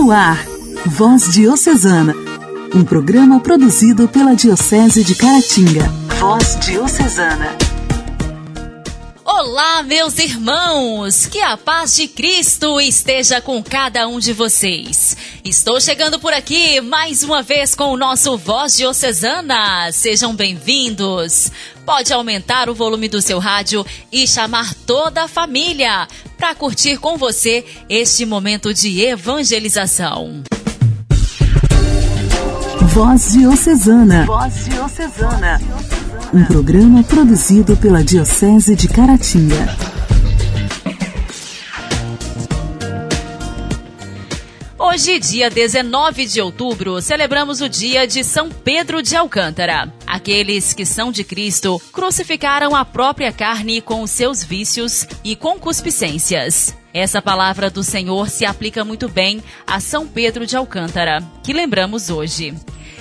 No ar, Voz Diocesana, um programa produzido pela Diocese de Caratinga. Voz Diocesana. Olá, meus irmãos! Que a paz de Cristo esteja com cada um de vocês. Estou chegando por aqui mais uma vez com o nosso Voz Diocesana. Sejam bem-vindos. Pode aumentar o volume do seu rádio e chamar toda a família para curtir com você este momento de evangelização. Voz Diocesana. Voz Diocesana. Um programa produzido pela Diocese de Caratinga. Hoje, dia 19 de outubro, celebramos o dia de São Pedro de Alcântara. Aqueles que são de Cristo crucificaram a própria carne com os seus vícios e concupiscências. Essa palavra do Senhor se aplica muito bem a São Pedro de Alcântara, que lembramos hoje.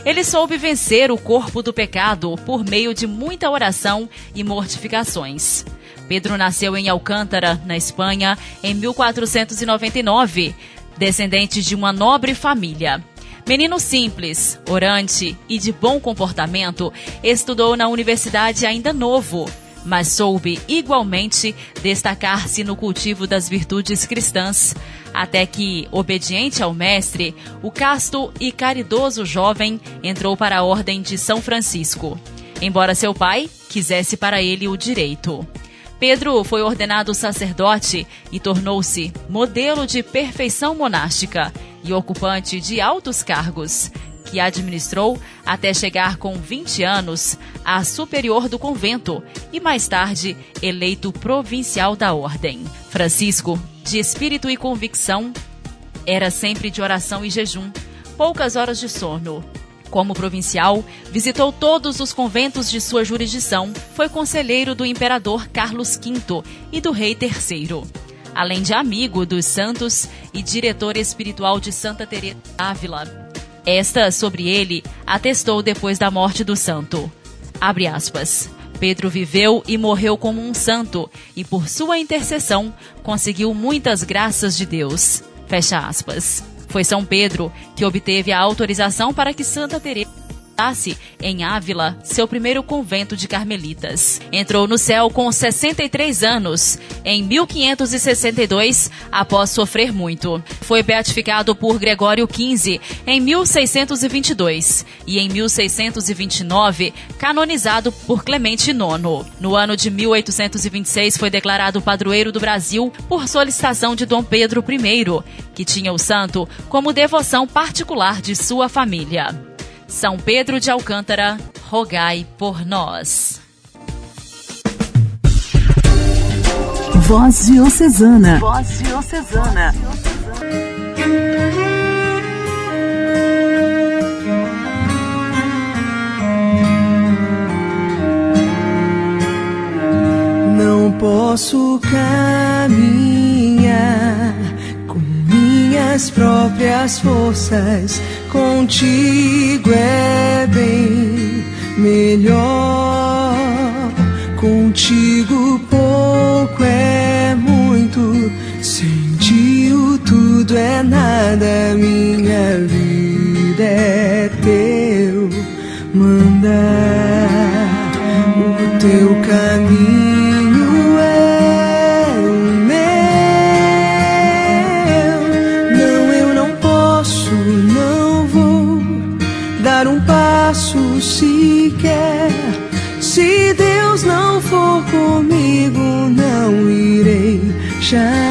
Ele soube vencer o corpo do pecado por meio de muita oração e mortificações. Pedro nasceu em Alcântara, na Espanha, em 1499, descendente de uma nobre família. Menino simples, orante e de bom comportamento, estudou na universidade ainda novo, mas soube igualmente destacar-se no cultivo das virtudes cristãs, até que, obediente ao mestre, o casto e caridoso jovem entrou para a ordem de São Francisco, embora seu pai quisesse para ele o direito. Pedro foi ordenado sacerdote e tornou-se modelo de perfeição monástica e ocupante de altos cargos, que administrou até chegar com 20 anos a superior do convento e mais tarde eleito provincial da ordem. Francisco, de espírito e convicção, era sempre de oração e jejum, poucas horas de sono, como provincial, visitou todos os conventos de sua jurisdição, foi conselheiro do imperador Carlos V e do rei III, além de amigo dos santos e diretor espiritual de Santa Teresa Ávila. Esta, sobre ele, atestou depois da morte do santo. Abre aspas. Pedro viveu e morreu como um santo, e por sua intercessão conseguiu muitas graças de Deus. Fecha aspas. Foi São Pedro que obteve a autorização para que Santa Teresa em Ávila, seu primeiro convento de carmelitas. Entrou no céu com 63 anos, em 1562, após sofrer muito. Foi beatificado por Gregório XV em 1622 e em 1629 canonizado por Clemente IX. No ano de 1826 foi declarado padroeiro do Brasil por solicitação de Dom Pedro I, que tinha o santo como devoção particular de sua família. São Pedro de Alcântara, rogai por nós. Voz Diocesana. Voz Diocesana. Não posso caminhar minhas próprias forças Contigo é bem melhor. Contigo pouco é muito. Sem ti o tudo é nada. Minha vida é teu mandar. Jamais.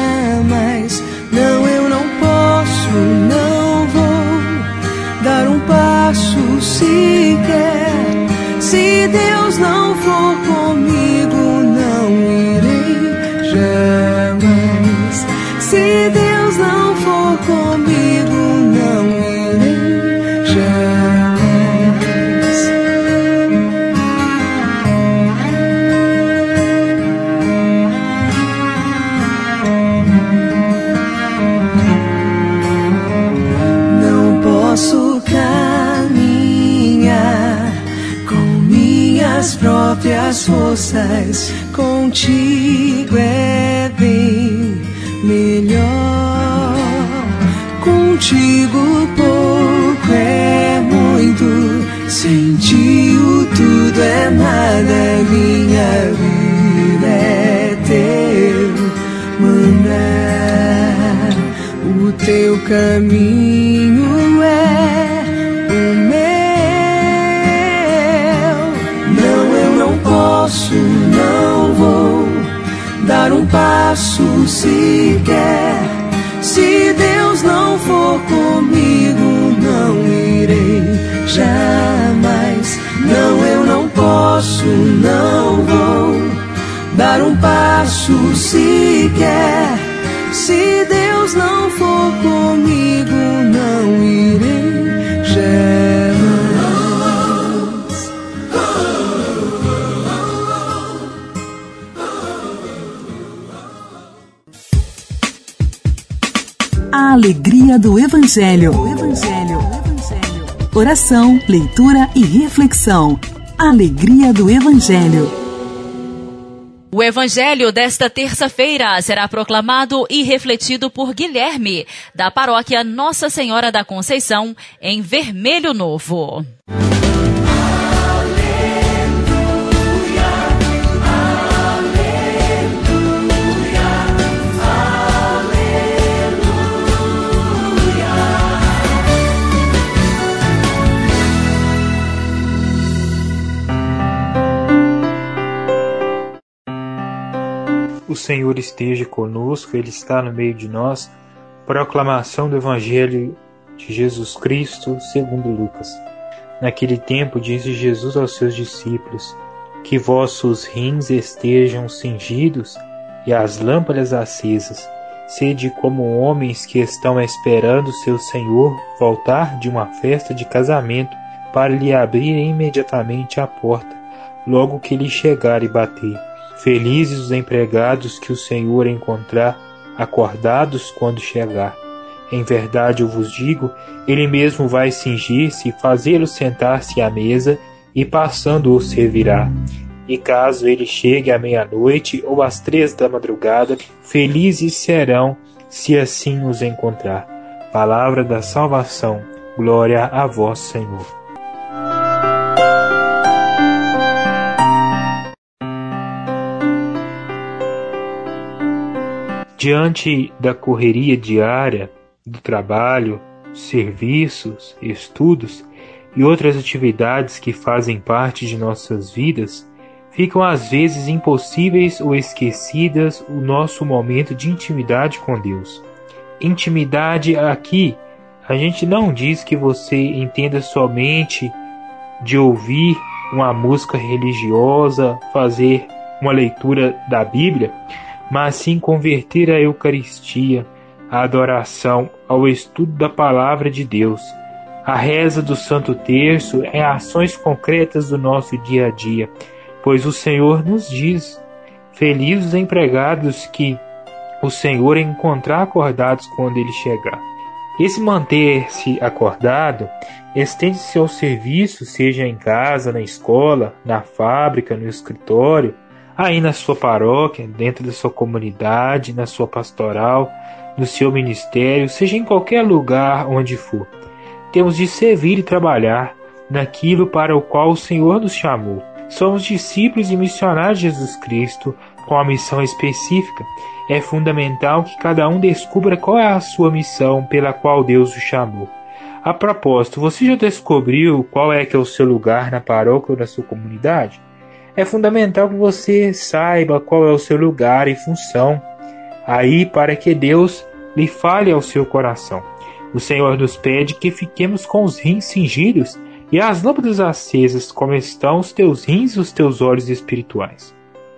Próprias forças, contigo é bem melhor. Contigo pouco é muito, sem ti o tudo é nada, minha vida é teu mandar. O teu caminho passo sequer se Deus não for comigo, não irei jamais. Não, eu não posso, não vou dar um passo sequer. Se Deus alegria do Evangelho. Evangelho. Oração, leitura e reflexão. Alegria do Evangelho. O Evangelho desta terça-feira será proclamado e refletido por Guilherme, da paróquia Nossa Senhora da Conceição, em Vermelho Novo. O Senhor esteja conosco, Ele está no meio de nós. Proclamação do Evangelho de Jesus Cristo, segundo Lucas. Naquele tempo disse Jesus aos seus discípulos: Que vossos rins estejam cingidos e as lâmpadas acesas. Sede como homens que estão esperando seu Senhor voltar de uma festa de casamento para lhe abrir imediatamente a porta, logo que ele chegar e bater. Felizes os empregados que o Senhor encontrar acordados quando chegar. Em verdade eu vos digo, ele mesmo vai cingir-se fazê-los sentar-se à mesa, e passando o servirá. E caso ele chegue à meia-noite ou às três da madrugada, felizes serão se assim os encontrar. Palavra da salvação. Glória a vós, Senhor. Diante da correria diária do trabalho, serviços, estudos e outras atividades que fazem parte de nossas vidas, ficam às vezes impossíveis ou esquecidas o nosso momento de intimidade com Deus. Intimidade aqui, a gente não diz que você entenda somente de ouvir uma música religiosa, fazer uma leitura da Bíblia, mas sim converter a Eucaristia, a adoração ao estudo da palavra de Deus. A reza do Santo Terço é ações concretas do nosso dia a dia, pois o Senhor nos diz: Felizes os empregados que o Senhor encontrar acordados quando ele chegar. Esse manter-se acordado estende-se ao serviço, seja em casa, na escola, na fábrica, no escritório, aí na sua paróquia, dentro da sua comunidade, na sua pastoral, no seu ministério, seja em qualquer lugar onde for. Temos de servir e trabalhar naquilo para o qual o Senhor nos chamou. Somos discípulos e missionários de Jesus Cristo com a missão específica. É fundamental que cada um descubra qual é a sua missão pela qual Deus o chamou. A propósito, você já descobriu qual é que é o seu lugar na paróquia ou na sua comunidade? É fundamental que você saiba qual é o seu lugar e função aí para que Deus lhe fale ao seu coração. O Senhor nos pede que fiquemos com os rins cingidos e as lâmpadas acesas, como estão os teus rins e os teus olhos espirituais.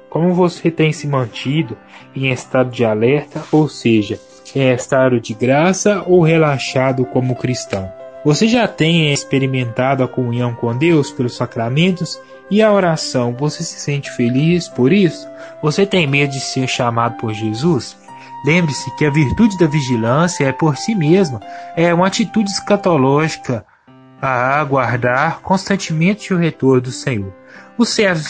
Como você tem se mantido em estado de alerta, ou seja, em estado de graça ou relaxado como cristão? Você já tem experimentado a comunhão com Deus pelos sacramentos e a oração? Você se sente feliz por isso? Você tem medo de ser chamado por Jesus? Lembre-se que a virtude da vigilância é por si mesma, é uma atitude escatológica a aguardar constantemente o retorno do Senhor. Os servos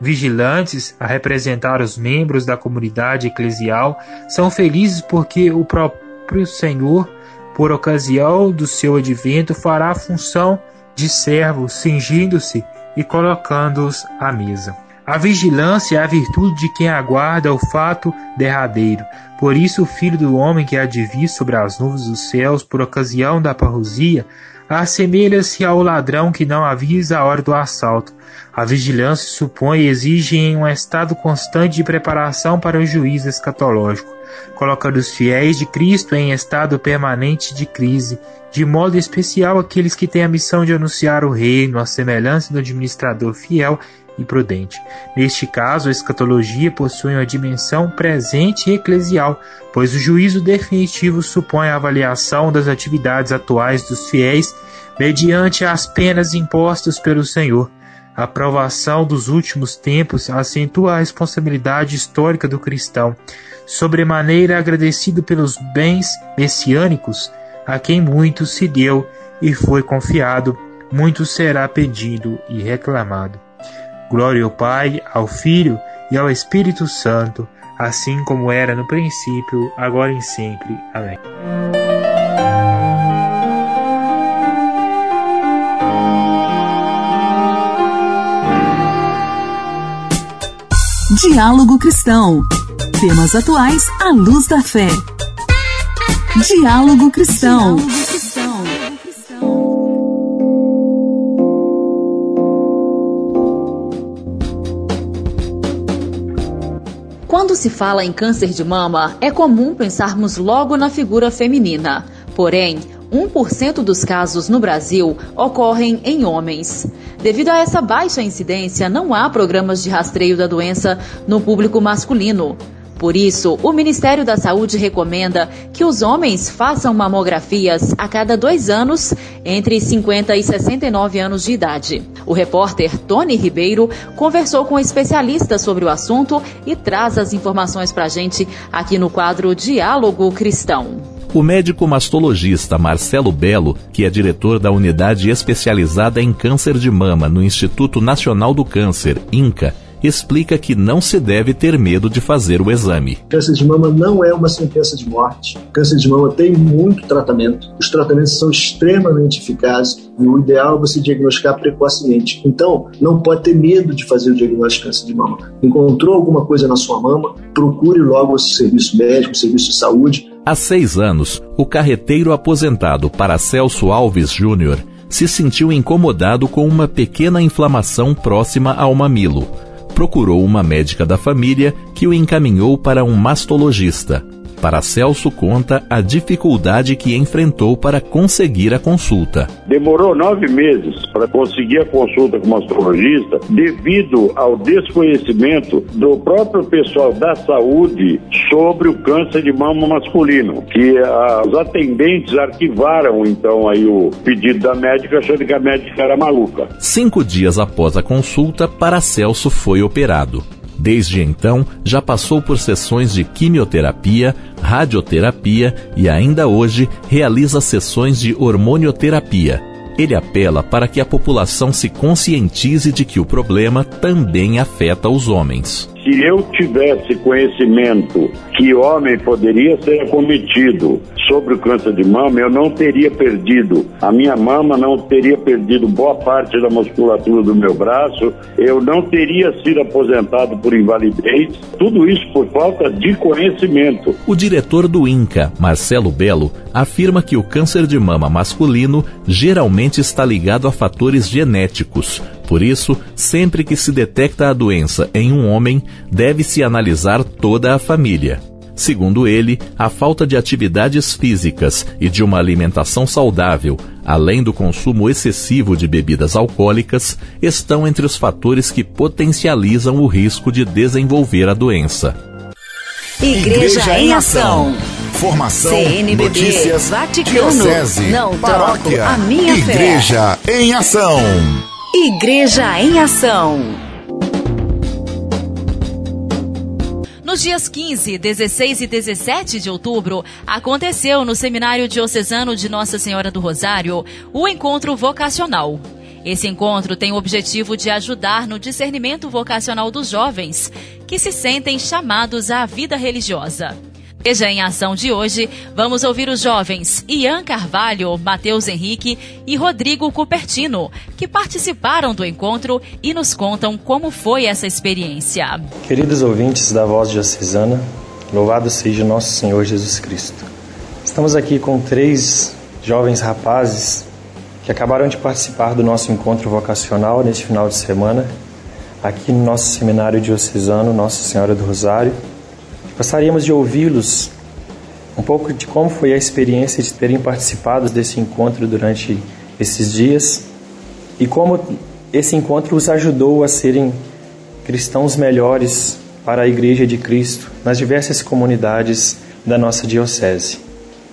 vigilantes, a representar os membros da comunidade eclesial, são felizes porque o próprio Senhor por ocasião do seu advento, fará a função de servo, cingindo-se e colocando-os à mesa. A vigilância é a virtude de quem aguarda o fato derradeiro. Por isso, o filho do homem que há sobre as nuvens dos céus por ocasião da parrosia assemelha-se ao ladrão que não avisa a hora do assalto. A vigilância supõe e exige um estado constante de preparação para o juízo escatológico, colocando os fiéis de Cristo em estado permanente de crise, de modo especial aqueles que têm a missão de anunciar o reino, a semelhança do administrador fiel e prudente. Neste caso, a escatologia possui uma dimensão presente e eclesial, pois o juízo definitivo supõe a avaliação das atividades atuais dos fiéis mediante as penas impostas pelo Senhor. A provação dos últimos tempos acentua a responsabilidade histórica do cristão, sobremaneira agradecido pelos bens messiânicos, a quem muito se deu e foi confiado, muito será pedido e reclamado. Glória ao Pai, ao Filho e ao Espírito Santo, assim como era no princípio, agora e sempre. Amém. Diálogo Cristão. Temas atuais à luz da fé. Diálogo Cristão. Quando se fala em câncer de mama, é comum pensarmos logo na figura feminina. Porém, 1% dos casos no Brasil ocorrem em homens. Devido a essa baixa incidência, não há programas de rastreio da doença no público masculino. Por isso, o Ministério da Saúde recomenda que os homens façam mamografias a cada dois anos, entre 50 e 69 anos de idade. O repórter Tony Ribeiro conversou com especialistas sobre o assunto e traz as informações para a gente aqui no quadro Diálogo Cristão. O médico mastologista Marcelo Belo, que é diretor da unidade especializada em câncer de mama no Instituto Nacional do Câncer, INCA, explica que não se deve ter medo de fazer o exame. Câncer de mama não é uma sentença de morte. Câncer de mama tem muito tratamento. Os tratamentos são extremamente eficazes e o ideal é você diagnosticar precocemente. Então, não pode ter medo de fazer o diagnóstico de câncer de mama. Encontrou alguma coisa na sua mama? Procure logo o serviço médico, o serviço de saúde. Há seis anos, o carreteiro aposentado Paracelso Alves Júnior se sentiu incomodado com uma pequena inflamação próxima ao mamilo procurou uma médica da família que o encaminhou para um mastologista. Paracelso conta a dificuldade que enfrentou para conseguir a consulta. Demorou nove meses para conseguir a consulta com o mastologista devido ao desconhecimento do próprio pessoal da saúde sobre o câncer de mama masculino, que os atendentes arquivaram então aí o pedido da médica achando que a médica era maluca. Cinco dias após a consulta, Paracelso foi operado. Desde então, já passou por sessões de quimioterapia, radioterapia e ainda hoje realiza sessões de hormonioterapia. Ele apela para que a população se conscientize de que o problema também afeta os homens se eu tivesse conhecimento que homem poderia ser acometido sobre o câncer de mama, eu não teria perdido. A minha mama, não teria perdido boa parte da musculatura do meu braço, eu não teria sido aposentado por invalidez, tudo isso por falta de conhecimento. O diretor do INCA, Marcelo Belo, afirma que o câncer de mama masculino geralmente está ligado a fatores genéticos, por isso, sempre que se detecta a doença em um homem, deve-se analisar toda a família. Segundo ele, a falta de atividades físicas e de uma alimentação saudável, além do consumo excessivo de bebidas alcoólicas, estão entre os fatores que potencializam o risco de desenvolver a doença. Igreja, Igreja em Ação. Formação, CNBB, notícias, Vaticano, diocese, não paróquia, a minha Igreja fé. em Ação. Igreja em Ação. Nos dias 15, 16 e 17 de outubro, aconteceu no Seminário Diocesano de Nossa Senhora do Rosário o encontro vocacional. Esse encontro tem o objetivo de ajudar no discernimento vocacional dos jovens que se sentem chamados à vida religiosa. Veja em ação de hoje, vamos ouvir os jovens Ian Carvalho, Matheus Henrique e Rodrigo Cupertino, que participaram do encontro e nos contam como foi essa experiência. Queridos ouvintes da Voz Diocesana, louvado seja nosso Senhor Jesus Cristo. Estamos aqui com três jovens rapazes que acabaram de participar do nosso encontro vocacional neste final de semana, aqui no nosso seminário diocesano Nossa Senhora do Rosário Gostaríamos de ouvi-los um pouco de como foi a experiência de terem participado desse encontro durante esses dias e como esse encontro os ajudou a serem cristãos melhores para a Igreja de Cristo nas diversas comunidades da nossa diocese.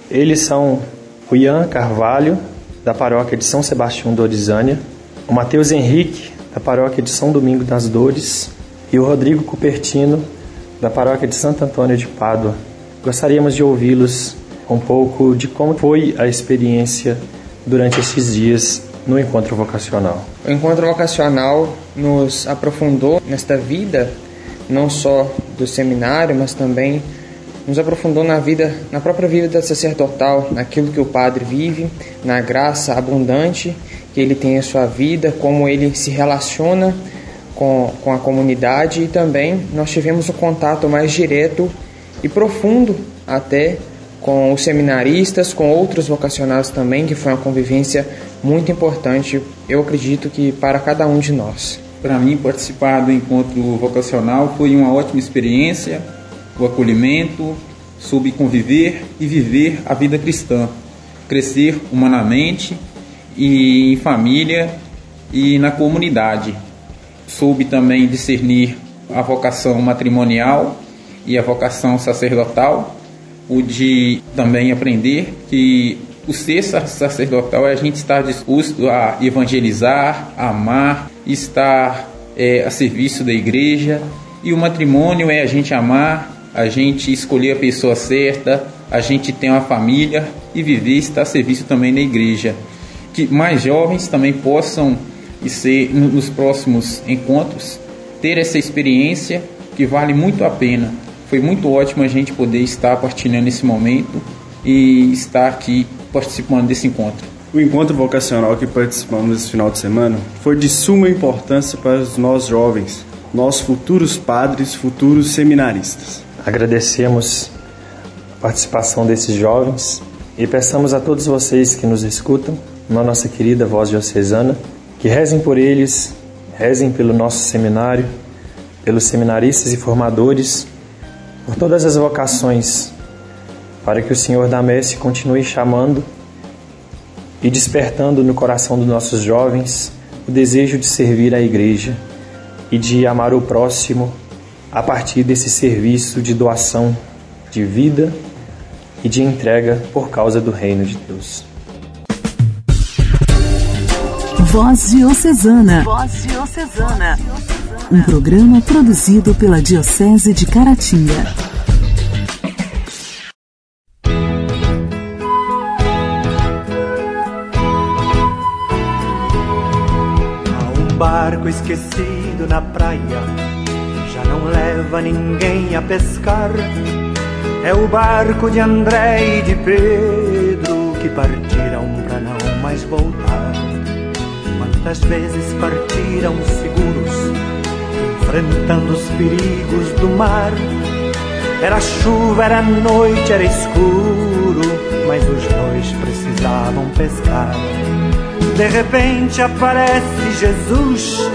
Eles são o Ian Carvalho, da paróquia de São Sebastião do Orizânia, o Mateus Henrique, da paróquia de São Domingo das Dores, e o Rodrigo Cupertino, da paróquia de Santo Antônio de Pádua. Gostaríamos de ouvi-los um pouco de como foi a experiência durante esses dias no encontro vocacional. O encontro vocacional nos aprofundou nesta vida, não só do seminário, mas também nos aprofundou na vida, na própria vida sacerdotal, naquilo que o padre vive, na graça abundante que ele tem em sua vida, como ele se relaciona com, com a comunidade e também nós tivemos um contato mais direto e profundo até com os seminaristas, com outros vocacionados também, que foi uma convivência muito importante, eu acredito que para cada um de nós. Para mim, participar do encontro vocacional foi uma ótima experiência, o acolhimento, soube conviver e viver a vida cristã, crescer humanamente e em família e na comunidade soube também discernir a vocação matrimonial e a vocação sacerdotal, pude também aprender que o ser sacerdotal é a gente estar disposto a evangelizar, a amar, estar é, a serviço da igreja, e o matrimônio é a gente amar, a gente escolher a pessoa certa, a gente ter uma família e viver estar a serviço também da igreja. Que mais jovens também possam e ser nos próximos encontros ter essa experiência que vale muito a pena. Foi muito ótimo a gente poder estar partilhando esse momento e estar aqui participando desse encontro. O encontro vocacional que participamos esse final de semana foi de suma importância para os nós jovens, nós futuros padres, futuros seminaristas. Agradecemos a participação desses jovens e peçamos a todos vocês que nos escutam, na nossa querida voz diocesana, que rezem por eles, rezem pelo nosso seminário, pelos seminaristas e formadores, por todas as vocações, para que o Senhor da Messe continue chamando e despertando no coração dos nossos jovens o desejo de servir a Igreja e de amar o próximo a partir desse serviço de doação de vida e de entrega por causa do Reino de Deus. Voz Diocesana. Voz Diocesana. Um programa produzido pela Diocese de Caratinga. Há um barco esquecido na praia, já não leva ninguém a pescar. É o barco de André e de Pedro que partiram para não mais voltar. Quantas vezes partiram seguros, enfrentando os perigos do mar. Era chuva, era noite, era escuro, mas os dois precisavam pescar. De repente aparece Jesus,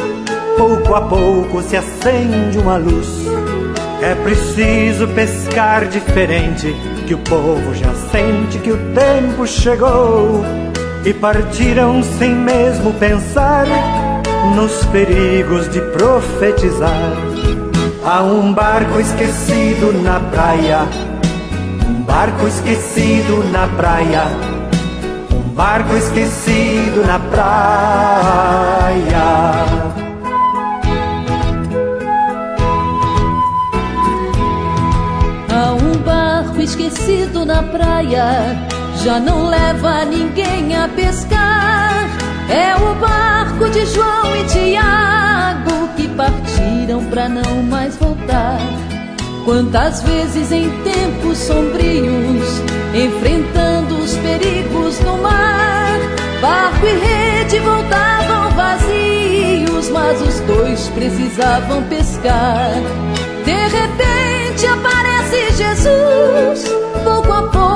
pouco a pouco se acende uma luz. É preciso pescar diferente, que o povo já sente que o tempo chegou e partiram sem mesmo pensar nos perigos de profetizar. Há um barco esquecido na praia, um barco esquecido na praia, um barco esquecido na praia. Há um barco esquecido na praia já não leva ninguém a pescar. É o barco de João e Tiago que partiram para não mais voltar. Quantas vezes em tempos sombrios, enfrentando os perigos no mar, barco e rede voltavam vazios, mas os dois precisavam pescar. De repente aparece Jesus, pouco a pouco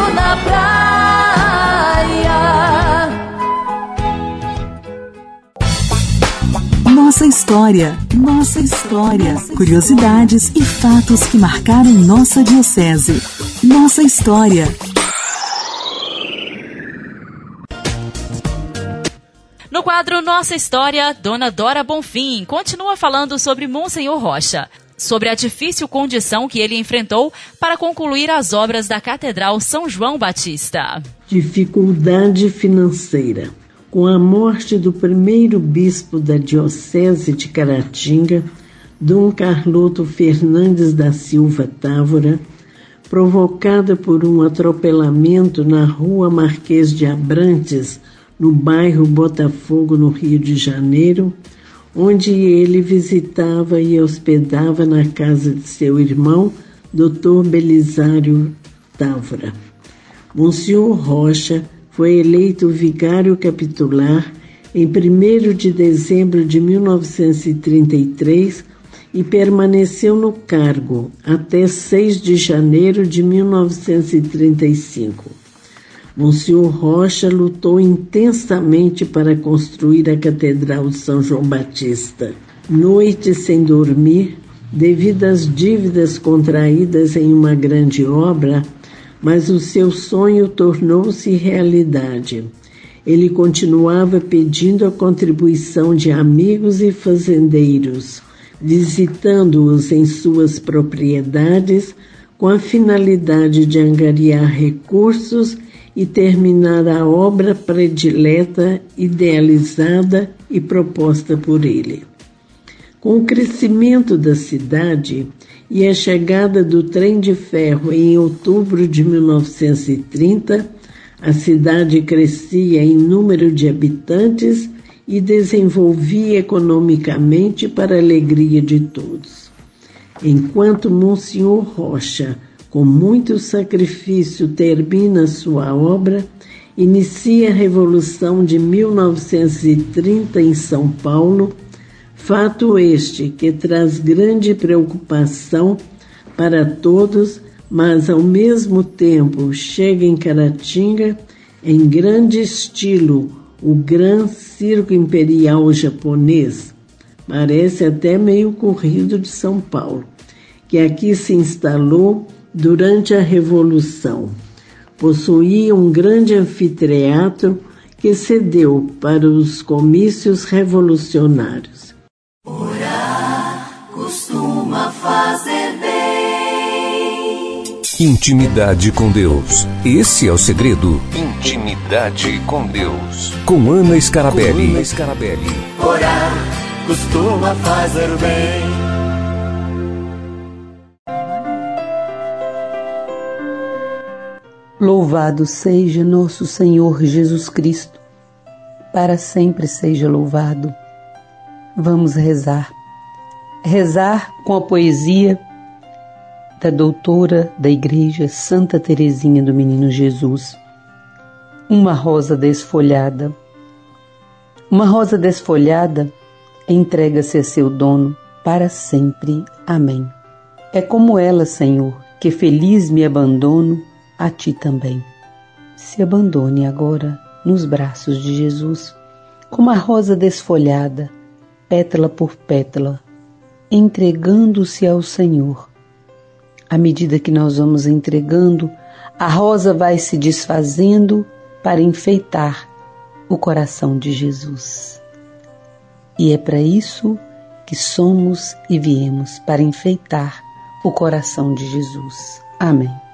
Nossa história, nossa história, curiosidades e fatos que marcaram nossa diocese. Nossa história. No quadro Nossa História, Dona Dora Bonfim continua falando sobre Monsenhor Rocha, sobre a difícil condição que ele enfrentou para concluir as obras da Catedral São João Batista. Dificuldade financeira. Com a morte do primeiro bispo da Diocese de Caratinga, Dom Carloto Fernandes da Silva Távora, provocada por um atropelamento na rua Marquês de Abrantes, no bairro Botafogo, no Rio de Janeiro, onde ele visitava e hospedava na casa de seu irmão, Dr. Belisário Távora. Monsenhor Rocha foi eleito vigário capitular em 1 de dezembro de 1933 e permaneceu no cargo até 6 de janeiro de 1935. Monsenhor Rocha lutou intensamente para construir a Catedral de São João Batista. Noites sem dormir, devido às dívidas contraídas em uma grande obra, mas o seu sonho tornou-se realidade. Ele continuava pedindo a contribuição de amigos e fazendeiros visitando-os em suas propriedades com a finalidade de angariar recursos e terminar a obra predileta, idealizada e proposta por ele. Com o crescimento da cidade e a chegada do trem de ferro em outubro de 1930, a cidade crescia em número de habitantes e desenvolvia economicamente para a alegria de todos. Enquanto Monsenhor Rocha, com muito sacrifício, termina sua obra, inicia a Revolução de 1930 em São Paulo, fato este que traz grande preocupação para todos, mas ao mesmo tempo chega em Caratinga em grande estilo o Gran Circo Imperial Japonês, parece até meio corrido de São Paulo, que aqui se instalou durante a Revolução. Possuía um grande anfiteatro que cedeu para os comícios revolucionários. Fazer bem. Intimidade com Deus. Esse é o segredo. Intimidade com Deus. Com Ana Scarabelli. Com Ana Scarabelli. Orar costuma fazer bem. Louvado seja nosso Senhor Jesus Cristo. Para sempre seja louvado. Vamos rezar. Rezar com a poesia da doutora da Igreja Santa Teresinha do Menino Jesus. Uma rosa desfolhada. Uma rosa desfolhada entrega-se a seu dono para sempre. Amém. É como ela, Senhor, que feliz me abandono a ti também. Se abandone agora nos braços de Jesus, como a rosa desfolhada, pétala por pétala, entregando-se ao Senhor à medida que nós vamos entregando, a rosa vai se desfazendo para enfeitar o coração de Jesus. E é para isso que somos e viemos para enfeitar o coração de Jesus. Amém.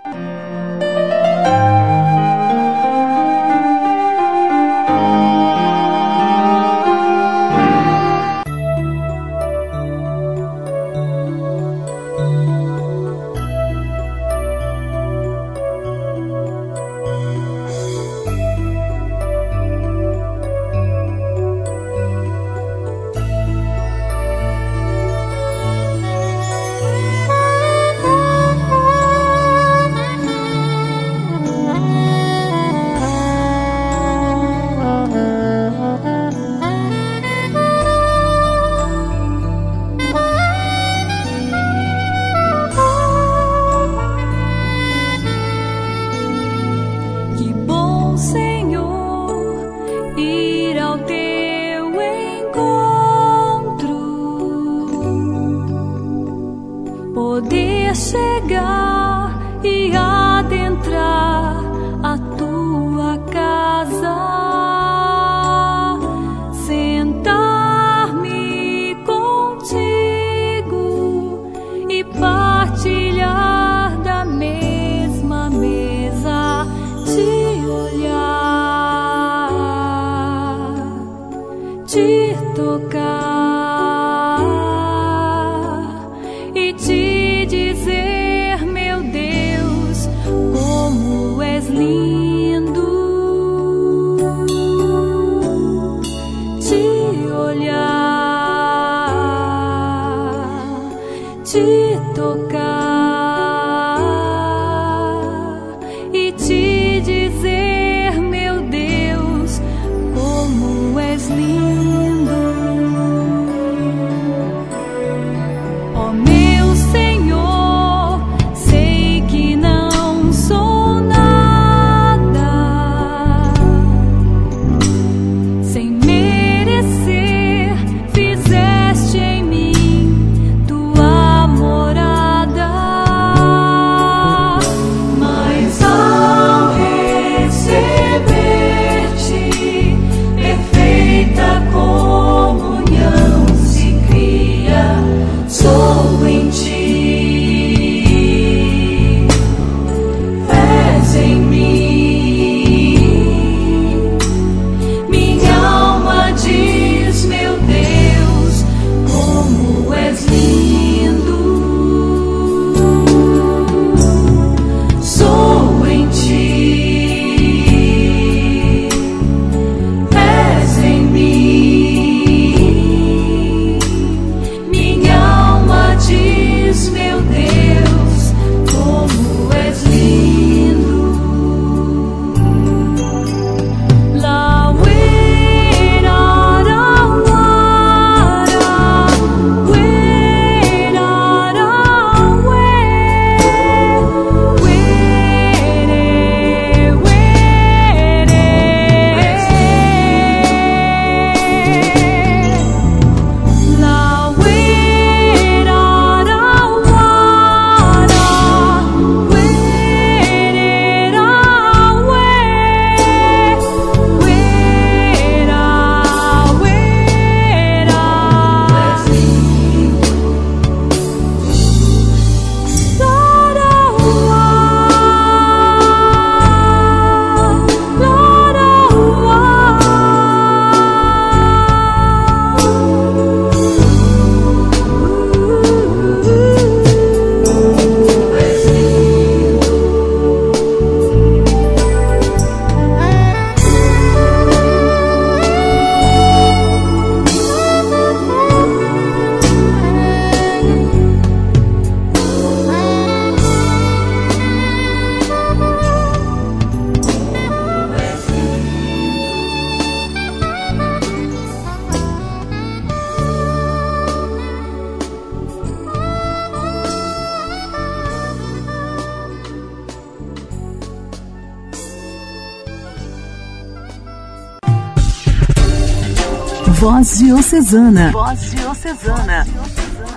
Voz Diocesana. Voz Diocesana.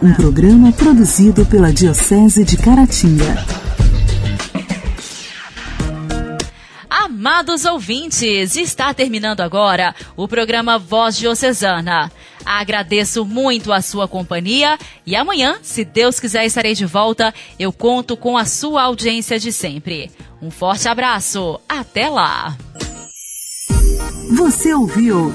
Um programa produzido pela Diocese de Caratinga. Amados ouvintes, está terminando agora o programa Voz Diocesana. Agradeço muito a sua companhia e amanhã, se Deus quiser, estarei de volta. Eu conto com a sua audiência de sempre. Um forte abraço. Até lá. Você ouviu